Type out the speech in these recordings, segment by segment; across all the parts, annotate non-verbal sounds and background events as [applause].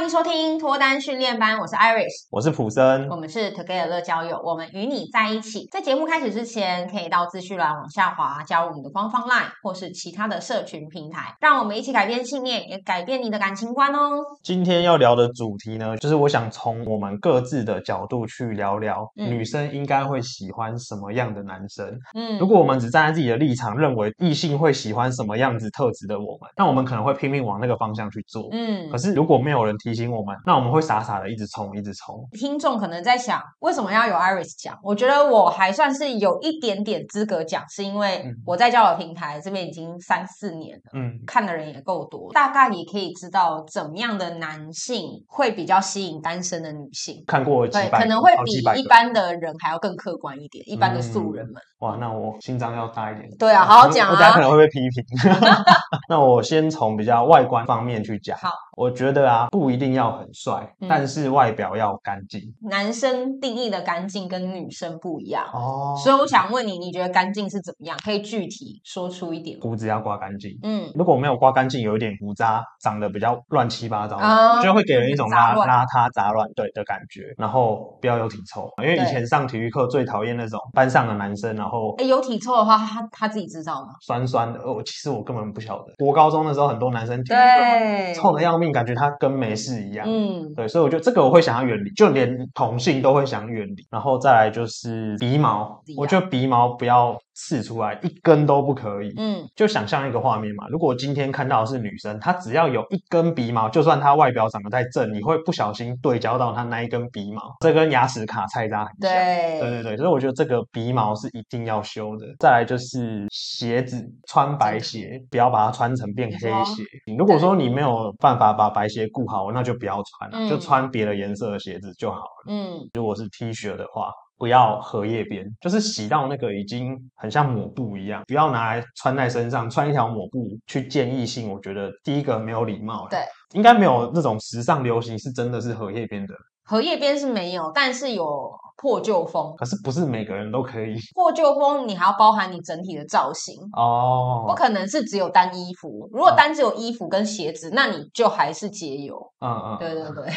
欢迎收听脱单训练班，我是 Iris，我是普森，我们是 Together 乐交友，我们与你在一起。在节目开始之前，可以到资讯栏往下滑，加入我们的官方 LINE 或是其他的社群平台，让我们一起改变信念，也改变你的感情观哦。今天要聊的主题呢，就是我想从我们各自的角度去聊聊，嗯、女生应该会喜欢什么样的男生。嗯，如果我们只站在自己的立场，认为异性会喜欢什么样子特质的我们，那我们可能会拼命往那个方向去做。嗯，可是如果没有人提醒我们，那我们会傻傻的一直冲，一直冲。听众可能在想，为什么要有 Iris 讲？我觉得我还算是有一点点资格讲，是因为我在交友平台这边已经三四年了，嗯，看的人也够多，大概也可以知道怎么样的男性会比较吸引单身的女性。看过几百，可能会比一般的人还要更客观一点，一般的素人们。嗯、哇，那我心脏要大一点。对啊，好好讲啊。我等下可能会被批评。[laughs] 那我先从比较外观方面去讲。好。我觉得啊，不一定要很帅，嗯、但是外表要干净。男生定义的干净跟女生不一样哦，所以我想问你，你觉得干净是怎么样？可以具体说出一点。胡子要刮干净，嗯，如果没有刮干净，有一点胡渣，长得比较乱七八糟，哦、就会给人一种邋邋遢杂乱对的感觉。然后不要有体臭，因为以前上体育课最讨厌那种班上的男生，然后哎有体臭的话，他他自己知道吗？酸酸的，哦，其实我根本不晓得。我高中的时候，很多男生体育课臭的要命。感觉他跟没事一样，嗯，对，所以我觉得这个我会想要远离，就连同性都会想远离。然后再来就是鼻毛，我觉得鼻毛不要刺出来，一根都不可以。嗯，就想象一个画面嘛，如果今天看到的是女生，她只要有一根鼻毛，就算她外表长得再正，你会不小心对焦到她那一根鼻毛，这跟牙齿卡菜渣很像。对，对对对，所以我觉得这个鼻毛是一定要修的。再来就是鞋子，穿白鞋，不要把它穿成变黑鞋。如果说你没有办法把白鞋顾好，那就不要穿了，嗯、就穿别的颜色的鞋子就好了。嗯，如果是 T 恤的话，不要荷叶边，就是洗到那个已经很像抹布一样，不要拿来穿在身上，穿一条抹布去见异性。我觉得第一个没有礼貌，对，应该没有那种时尚流行是真的是荷叶边的。荷叶边是没有，但是有。破旧风，可是不是每个人都可以。破旧风，你还要包含你整体的造型哦，不可能是只有单衣服。如果单只有衣服跟鞋子，那你就还是节油。嗯嗯，对对 [laughs] 对，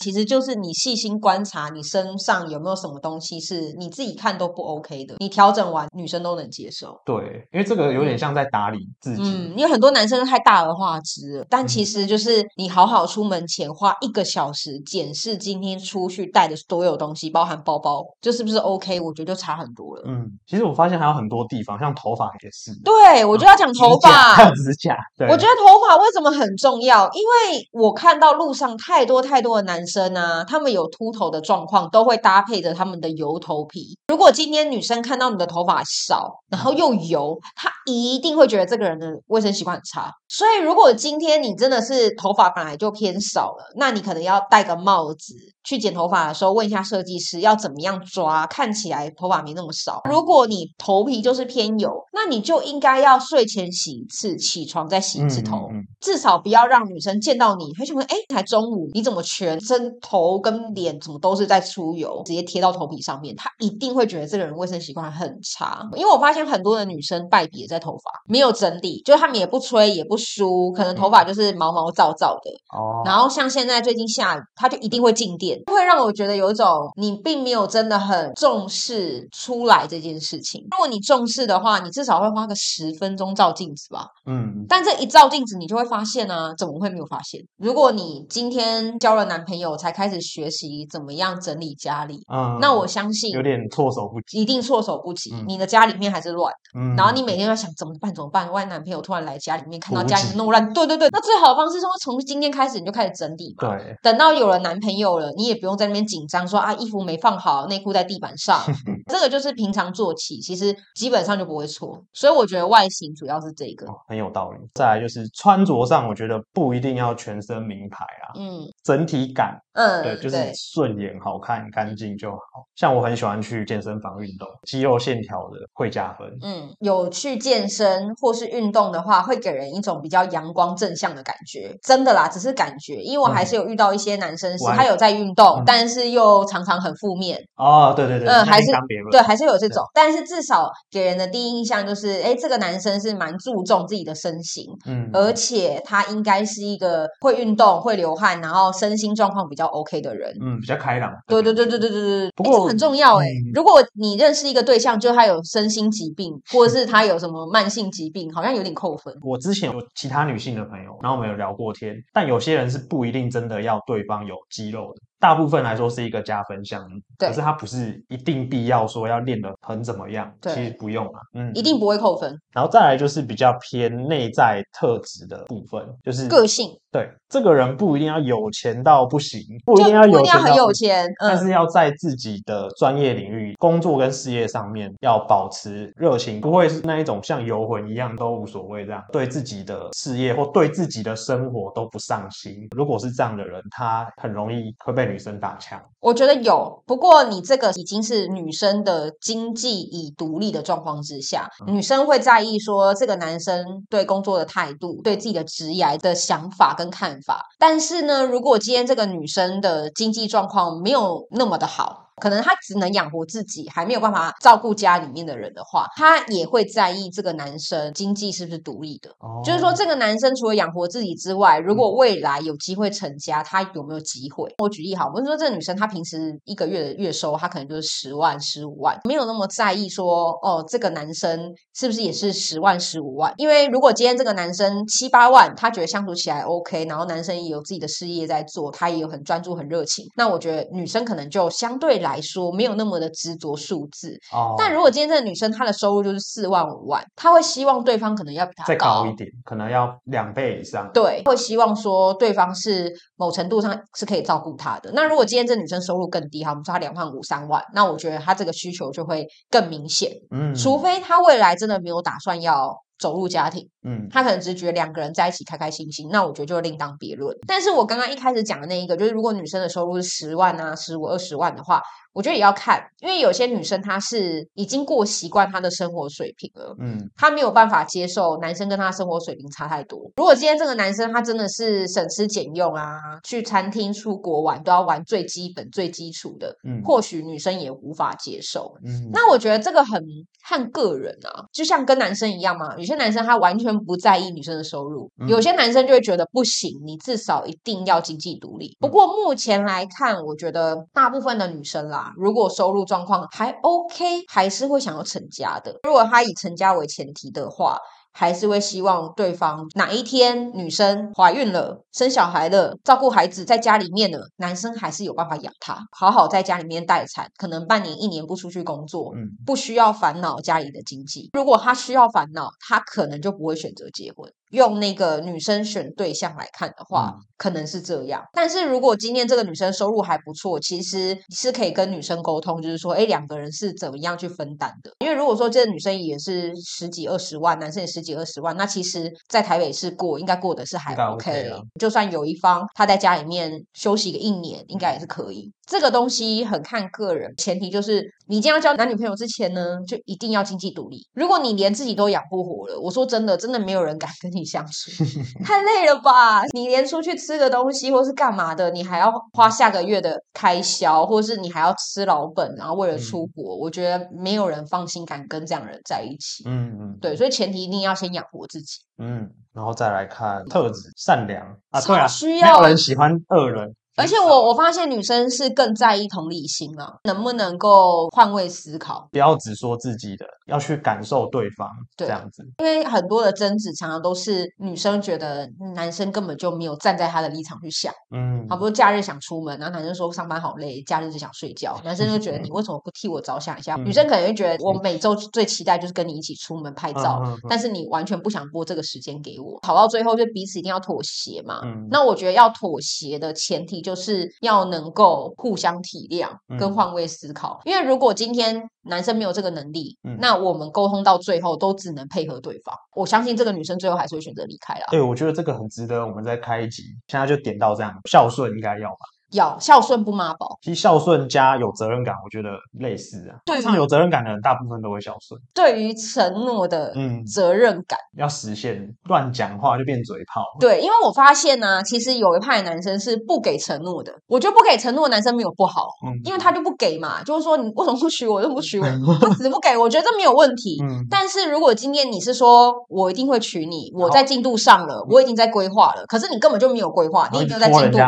其实就是你细心观察你身上有没有什么东西是你自己看都不 OK 的，你调整完女生都能接受。对，因为这个有点像在打理自己。嗯，因为很多男生太大而化之，但其实就是你好好出门前花一个小时检视今天出去带的所有东西，包含包。包包就是不是 OK？我觉得就差很多了。嗯，其实我发现还有很多地方，像头发也是。对，我就要讲头发，还有指甲。对，我觉得头发为什么很重要？因为我看到路上太多太多的男生啊，他们有秃头的状况，都会搭配着他们的油头皮。如果今天女生看到你的头发少，然后又油，她一定会觉得这个人的卫生习惯很差。所以，如果今天你真的是头发本来就偏少了，那你可能要戴个帽子。子去剪头发的时候，问一下设计师要怎么样抓，看起来头发没那么少。如果你头皮就是偏油，那你就应该要睡前洗一次，起床再洗一次头，嗯嗯、至少不要让女生见到你，会觉得哎，才中午你怎么全身头跟脸怎么都是在出油，直接贴到头皮上面，她一定会觉得这个人卫生习惯很差。因为我发现很多的女生败笔在头发，没有整理，就是她们也不吹也不梳，可能头发就是毛毛躁躁的。哦，然后像现在最近下雨，她就一定会静电。会让我觉得有一种你并没有真的很重视出来这件事情。如果你重视的话，你至少会花个十分钟照镜子吧。嗯，但这一照镜子，你就会发现呢、啊，怎么会没有发现？如果你今天交了男朋友才开始学习怎么样整理家里，嗯，那我相信有点措手不及，一定措手不及。嗯、你的家里面还是乱的，嗯，然后你每天要想怎么办？怎么办？万一男朋友突然来家里面看到家里弄乱，对对对，那最好的方式是从今天开始你就开始整理嘛。对，等到有了男朋友了，你也不用在那边紧张说啊，衣服没放好，内裤在地板上，[laughs] 这个就是平常做起，其实基本上就不会错。所以我觉得外形主要是这个，哦，很有道理。再来就是穿着上，我觉得不一定要全身名牌啊，嗯，整体感，嗯，对，就是顺眼、好看、干净就好。像我很喜欢去健身房运动，肌肉线条的会加分。嗯，有去健身或是运动的话，会给人一种比较阳光正向的感觉。真的啦，只是感觉，因为我还是有遇到一些男生是他有在运动，嗯、但是又常常很负面。哦，对对对，嗯，还是对，还是有这种，但是至少给人的第一印象就是，哎，这个男生是蛮注重自己的身形，嗯，而且他应该是一个会运动、会流汗，然后身心状况比较 OK 的人，嗯，比较开朗。对对对对对对。对，不过很重要哎，如果你认识一个对象，就他有身心疾病，[laughs] 或者是他有什么慢性疾病，好像有点扣分。我之前有其他女性的朋友，然后我们有聊过天，但有些人是不一定真的要对方有肌肉的。大部分来说是一个加分项目，可是它不是一定必要说要练得很怎么样，其实不用啊，嗯，一定不会扣分。然后再来就是比较偏内在特质的部分，就是个性。对，这个人不一定要有钱到不行，不一定要有钱到很有钱，嗯、但是要在自己的专业领域、工作跟事业上面要保持热情，不会是那一种像游魂一样都无所谓这样，对自己的事业或对自己的生活都不上心。如果是这样的人，他很容易会被女生打枪，我觉得有。不过你这个已经是女生的经济已独立的状况之下，嗯、女生会在意说这个男生对工作的态度、对自己的职业的想法跟看法。但是呢，如果今天这个女生的经济状况没有那么的好。可能他只能养活自己，还没有办法照顾家里面的人的话，他也会在意这个男生经济是不是独立的。哦，就是说，这个男生除了养活自己之外，如果未来有机会成家，他有没有机会？我举例好，我们说这个女生她平时一个月的月收，她可能就是十万、十五万，没有那么在意说，哦，这个男生是不是也是十万、十五万？因为如果今天这个男生七八万，他觉得相处起来 OK，然后男生也有自己的事业在做，他也有很专注、很热情，那我觉得女生可能就相对来。来说没有那么的执着数字哦，但如果今天这个女生她的收入就是四万五万，她会希望对方可能要比她再高一点，可能要两倍以上。对，会希望说对方是某程度上是可以照顾她的。那如果今天这女生收入更低，哈，我们说她两万五三万，那我觉得她这个需求就会更明显。嗯，除非她未来真的没有打算要。走入家庭，嗯，他可能只是觉得两个人在一起开开心心，那我觉得就另当别论。但是我刚刚一开始讲的那一个，就是如果女生的收入是十万啊、十五、二十万的话，我觉得也要看，因为有些女生她是已经过习惯她的生活水平了，嗯，她没有办法接受男生跟她生活水平差太多。如果今天这个男生他真的是省吃俭用啊，去餐厅、出国玩都要玩最基本、最基础的，嗯，或许女生也无法接受。嗯，那我觉得这个很看个人啊，就像跟男生一样嘛，有些。男生他完全不在意女生的收入，有些男生就会觉得不行，你至少一定要经济独立。不过目前来看，我觉得大部分的女生啦，如果收入状况还 OK，还是会想要成家的。如果他以成家为前提的话。还是会希望对方哪一天女生怀孕了、生小孩了、照顾孩子在家里面了，男生还是有办法养她，好好在家里面待产，可能半年、一年不出去工作，嗯，不需要烦恼家里的经济。如果他需要烦恼，他可能就不会选择结婚。用那个女生选对象来看的话，嗯、可能是这样。但是如果今天这个女生收入还不错，其实是可以跟女生沟通，就是说，哎，两个人是怎么样去分担的？因为如果说这个女生也是十几二十万，男生也十几二十万，那其实，在台北市过应该过得是还 OK。OK 就算有一方他在家里面休息个一年，应该也是可以。这个东西很看个人，前提就是你一定要交男女朋友之前呢，就一定要经济独立。如果你连自己都养不活了，我说真的，真的没有人敢跟你相处，[laughs] 太累了吧？你连出去吃个东西或是干嘛的，你还要花下个月的开销，或是你还要吃老本，然后为了出国，嗯、我觉得没有人放心敢跟这样的人在一起。嗯嗯，嗯对，所以前提一定要先养活自己。嗯，然后再来看特质，善良啊，对啊，需要没有人喜欢恶人。而且我我发现女生是更在意同理心啊，能不能够换位思考，不要只说自己的，要去感受对方，对这样子。因为很多的争执常常都是女生觉得男生根本就没有站在他的立场去想，嗯，好，比如假日想出门，然后男生说上班好累，假日只想睡觉，[laughs] 男生就觉得你为什么不替我着想一下？嗯、女生可能会觉得我每周最期待就是跟你一起出门拍照，嗯、但是你完全不想拨这个时间给我，跑到最后就彼此一定要妥协嘛。嗯，那我觉得要妥协的前提就是要能够互相体谅跟换位思考，嗯、因为如果今天男生没有这个能力，嗯、那我们沟通到最后都只能配合对方。我相信这个女生最后还是会选择离开了。对，我觉得这个很值得我们再开一集。现在就点到这样，孝顺应该要吧？要孝顺不妈宝。其实孝顺加有责任感，我觉得类似啊。对，常有责任感的人，大部分都会孝顺。对于承诺的嗯责任感、嗯、要实现，乱讲话就变嘴炮。对，因为我发现呢、啊，其实有一派男生是不给承诺的。我觉得不给承诺的男生没有不好，嗯，因为他就不给嘛，就是说你为什么不娶我，就不娶我，不死不给，[laughs] 我觉得这没有问题。嗯，但是如果今天你是说我一定会娶你，我在进度上了，我已经在规划了，可是你根本就没有规划，你已经在进度。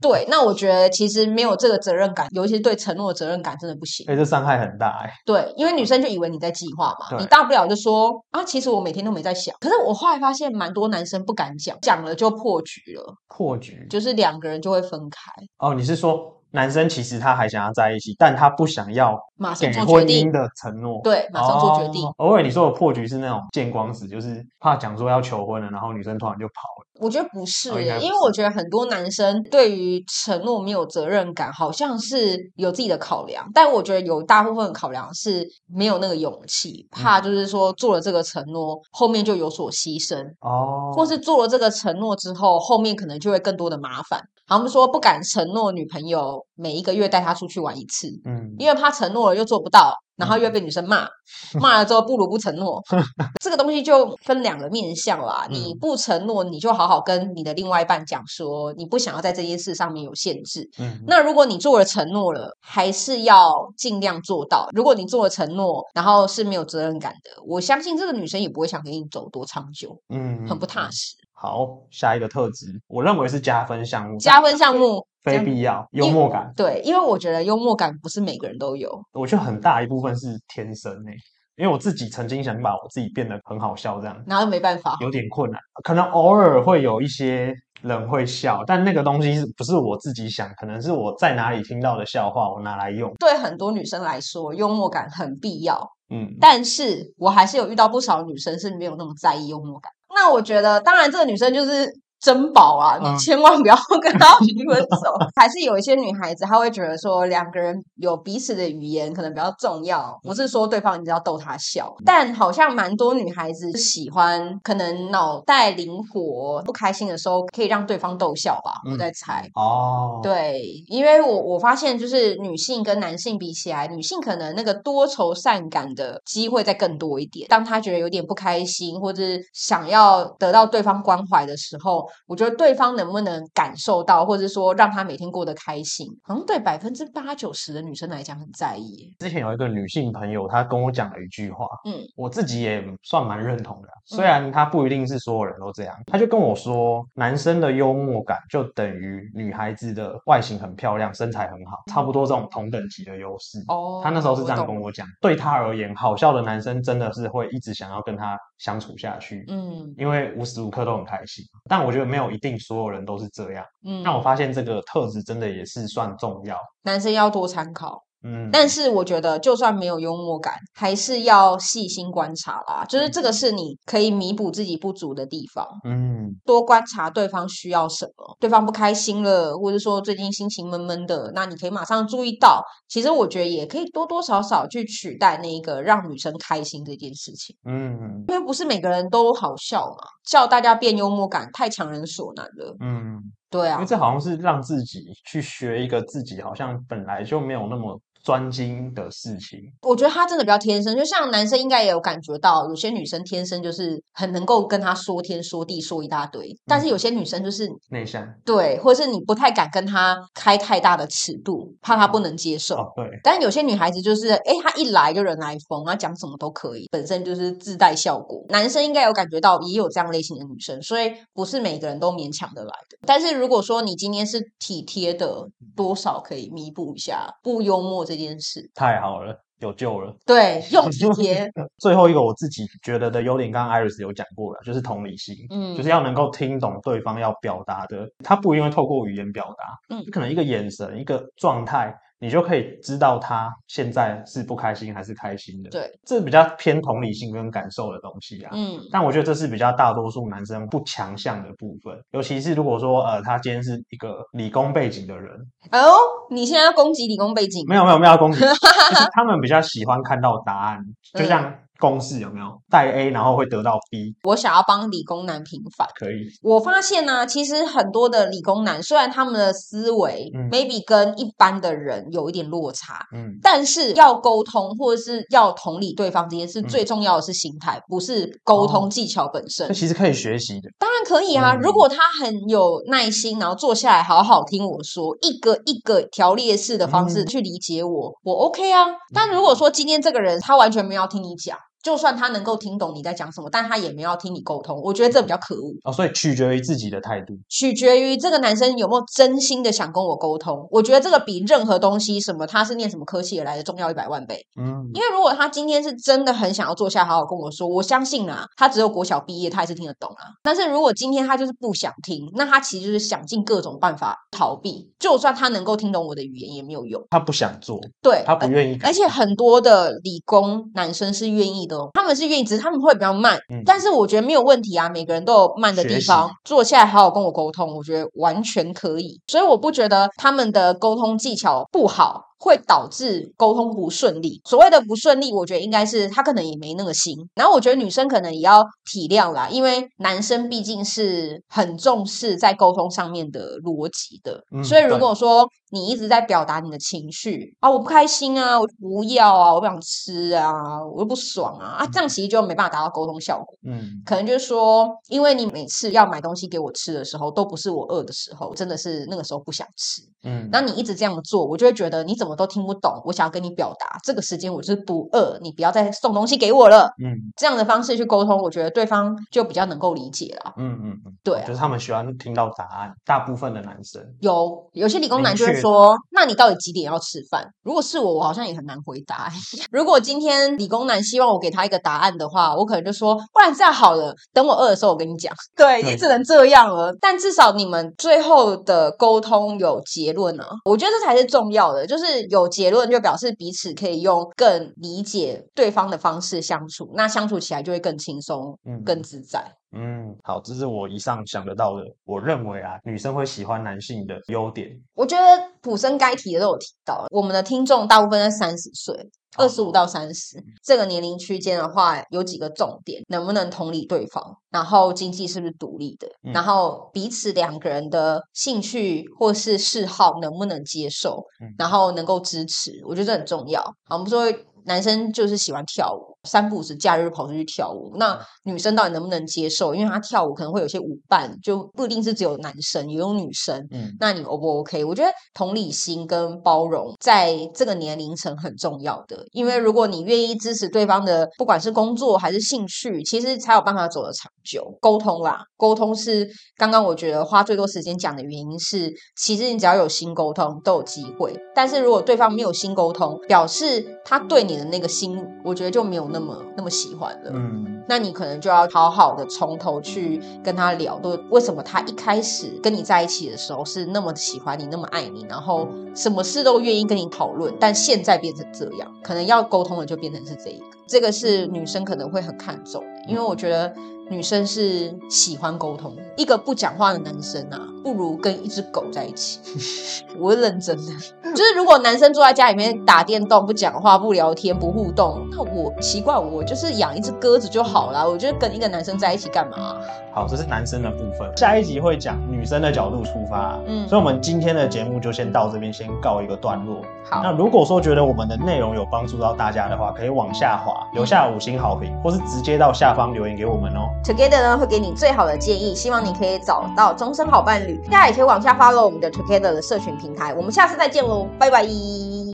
对，那我觉得其实没有这个责任感，尤其是对承诺的责任感，真的不行。哎，这伤害很大哎。对，因为女生就以为你在计划嘛，你大不了就说啊，其实我每天都没在想。可是我后来发现，蛮多男生不敢讲，讲了就破局了。破局就是两个人就会分开。哦，你是说？男生其实他还想要在一起，但他不想要马上做婚姻的承诺。对，马上做决定。偶尔你说的破局是那种见光死，就是怕讲说要求婚了，然后女生突然就跑了。我觉得不是耶，哦，因为我觉得很多男生对于承诺没有责任感，好像是有自己的考量。但我觉得有大部分的考量是没有那个勇气，怕就是说做了这个承诺，后面就有所牺牲哦，或是做了这个承诺之后，后面可能就会更多的麻烦。他们说不敢承诺女朋友每一个月带她出去玩一次，嗯，因为怕承诺了又做不到，然后又被女生骂，[laughs] 骂了之后不如不承诺。[laughs] 这个东西就分两个面向啦。你不承诺，你就好好跟你的另外一半讲说，你不想要在这件事上面有限制。嗯，那如果你做了承诺了，还是要尽量做到。如果你做了承诺，然后是没有责任感的，我相信这个女生也不会想跟你走多长久，嗯，很不踏实。好，下一个特质，我认为是加分项目。加分项目，非必要幽默感。对，因为我觉得幽默感不是每个人都有。我觉得很大一部分是天生诶，因为我自己曾经想把我自己变得很好笑，这样，然后没办法，有点困难。可能偶尔会有一些人会笑，但那个东西是不是我自己想？可能是我在哪里听到的笑话，我拿来用。对很多女生来说，幽默感很必要。嗯，但是我还是有遇到不少女生是没有那么在意幽默感。那我觉得，当然这个女生就是珍宝啊，你千万不要跟她分手。[laughs] 还是有一些女孩子，她会觉得说，两个人有彼此的语言可能比较重要，不是说对方一定要逗她笑。但好像蛮多女孩子喜欢，可能脑袋灵活，不开心的时候可以让对方逗笑吧。我在猜哦，对，因为我我发现就是女性跟男性比起来，女性可能那个多愁善感的机会再更多一点。当她觉得有点不开心，或者想要得到对方关怀的时候。我觉得对方能不能感受到，或者说让他每天过得开心，好像对百分之八九十的女生来讲很在意。之前有一个女性朋友，她跟我讲了一句话，嗯，我自己也算蛮认同的。虽然她不一定是所有人都这样，她就跟我说，男生的幽默感就等于女孩子的外形很漂亮，身材很好，差不多这种同等级的优势。哦，她那时候是这样跟我讲，对她而言，好笑的男生真的是会一直想要跟她相处下去，嗯，因为无时无刻都很开心。但我觉得没有一定所有人都是这样，嗯，那我发现这个特质真的也是算重要，男生要多参考。嗯，但是我觉得，就算没有幽默感，还是要细心观察啦。就是这个是你可以弥补自己不足的地方。嗯，多观察对方需要什么，对方不开心了，或者说最近心情闷闷的，那你可以马上注意到。其实我觉得也可以多多少少去取代那一个让女生开心这件事情。嗯，因为不是每个人都好笑嘛，叫大家变幽默感太强人所难了。嗯，对啊，因为这好像是让自己去学一个自己好像本来就没有那么。专精的事情，我觉得他真的比较天生，就像男生应该也有感觉到，有些女生天生就是很能够跟他说天说地说一大堆，但是有些女生就是内向，对，或者是你不太敢跟他开太大的尺度，怕他不能接受。哦、对，但有些女孩子就是，哎，她一来就人来疯，她讲什么都可以，本身就是自带效果。男生应该有感觉到，也有这样类型的女生，所以不是每个人都勉强的来的。但是如果说你今天是体贴的，多少可以弥补一下不幽默。这件事太好了，有救了。对，用体贴。[laughs] 最后一个我自己觉得的优点，刚刚 Iris 有讲过了，就是同理心。嗯，就是要能够听懂对方要表达的，他不因为透过语言表达，嗯，可能一个眼神，一个状态。你就可以知道他现在是不开心还是开心的。对，这比较偏同理心跟感受的东西啊。嗯，但我觉得这是比较大多数男生不强项的部分，尤其是如果说呃，他今天是一个理工背景的人。哦，你现在要攻击理工背景？没有没有没有要攻击，[laughs] 就是他们比较喜欢看到答案，就像。公式有没有带 A 然后会得到 B？我想要帮理工男平反，可以。我发现呢、啊，其实很多的理工男虽然他们的思维、嗯、maybe 跟一般的人有一点落差，嗯，但是要沟通或者是要同理对方这件事，最重要的是心态，嗯、不是沟通技巧本身。这、哦、其实可以学习的，当然可以啊。嗯、如果他很有耐心，然后坐下来好好听我说，一个一个条列式的方式去理解我，嗯、我 OK 啊。但如果说今天这个人他完全没有听你讲。就算他能够听懂你在讲什么，但他也没有要听你沟通，我觉得这比较可恶哦。所以取决于自己的态度，取决于这个男生有没有真心的想跟我沟通。我觉得这个比任何东西，什么他是念什么科系而来的重要一百万倍。嗯，因为如果他今天是真的很想要坐下好好跟我说，我相信啊，他只有国小毕业，他还是听得懂啊。但是如果今天他就是不想听，那他其实就是想尽各种办法逃避。就算他能够听懂我的语言，也没有用。他不想做，对，他不愿意。而且很多的理工男生是愿意的哦，他们是愿意。只是他们会比较慢，嗯，但是我觉得没有问题啊。每个人都有慢的地方，坐下来好好跟我沟通，我觉得完全可以。所以我不觉得他们的沟通技巧不好。会导致沟通不顺利。所谓的不顺利，我觉得应该是他可能也没那个心。然后我觉得女生可能也要体谅啦，因为男生毕竟是很重视在沟通上面的逻辑的。嗯，所以如果说你一直在表达你的情绪啊，我不开心啊，我不要啊，我不想吃啊，我又不爽啊，啊，这样其实就没办法达到沟通效果。嗯，可能就是说，因为你每次要买东西给我吃的时候，都不是我饿的时候，真的是那个时候不想吃。嗯，那你一直这样做，我就会觉得你怎么都听不懂。我想要跟你表达，这个时间我就是不饿，你不要再送东西给我了。嗯，这样的方式去沟通，我觉得对方就比较能够理解了。嗯嗯嗯，对啊，就是他们喜欢听到答案。大部分的男生有有些理工男就会说：“那你到底几点要吃饭？”如果是我，我好像也很难回答。[laughs] 如果今天理工男希望我给他一个答案的话，我可能就说：“不然这样好了，等我饿的时候我跟你讲。[laughs] ”对，你只能这样了。但至少你们最后的沟通有结论呢，我觉得这才是重要的。就是有结论，就表示彼此可以用更理解对方的方式相处，那相处起来就会更轻松，嗯，更自在。嗯，好，这是我以上想得到的。我认为啊，女生会喜欢男性的优点。我觉得普生该提的都有提到。我们的听众大部分在三十岁，二十五到三十这个年龄区间的话，有几个重点：能不能同理对方？然后经济是不是独立的？嗯、然后彼此两个人的兴趣或是嗜好能不能接受？嗯、然后能够支持？我觉得这很重要。好，我们说。男生就是喜欢跳舞，三不五时假日跑出去跳舞。那女生到底能不能接受？因为她跳舞可能会有些舞伴，就不一定是只有男生，也有女生。嗯，那你 O 不 OK？我觉得同理心跟包容在这个年龄层很重要的，因为如果你愿意支持对方的，不管是工作还是兴趣，其实才有办法走得长久。沟通啦，沟通是刚刚我觉得花最多时间讲的原因是，其实你只要有心沟通都有机会，但是如果对方没有心沟通，表示他对你的那个心，我觉得就没有那么那么喜欢了。嗯，那你可能就要好好的从头去跟他聊，都为什么他一开始跟你在一起的时候是那么喜欢你，那么爱你，然后什么事都愿意跟你讨论，但现在变成这样，可能要沟通的就变成是这一个。这个是女生可能会很看重的，因为我觉得。女生是喜欢沟通的，一个不讲话的男生啊，不如跟一只狗在一起。[laughs] 我是认真的，就是如果男生坐在家里面打电动，不讲话、不聊天、不互动，那我奇怪，我就是养一只鸽子就好了。我觉得跟一个男生在一起干嘛？好，这是男生的部分。下一集会讲女生的角度出发，嗯，所以我们今天的节目就先到这边，先告一个段落。好，那如果说觉得我们的内容有帮助到大家的话，可以往下滑，留下五星好评，或是直接到下方留言给我们哦。Together 呢会给你最好的建议，希望你可以找到终身好伴侣。大家也可以往下发到我们的 Together 的社群平台。我们下次再见喽，拜拜。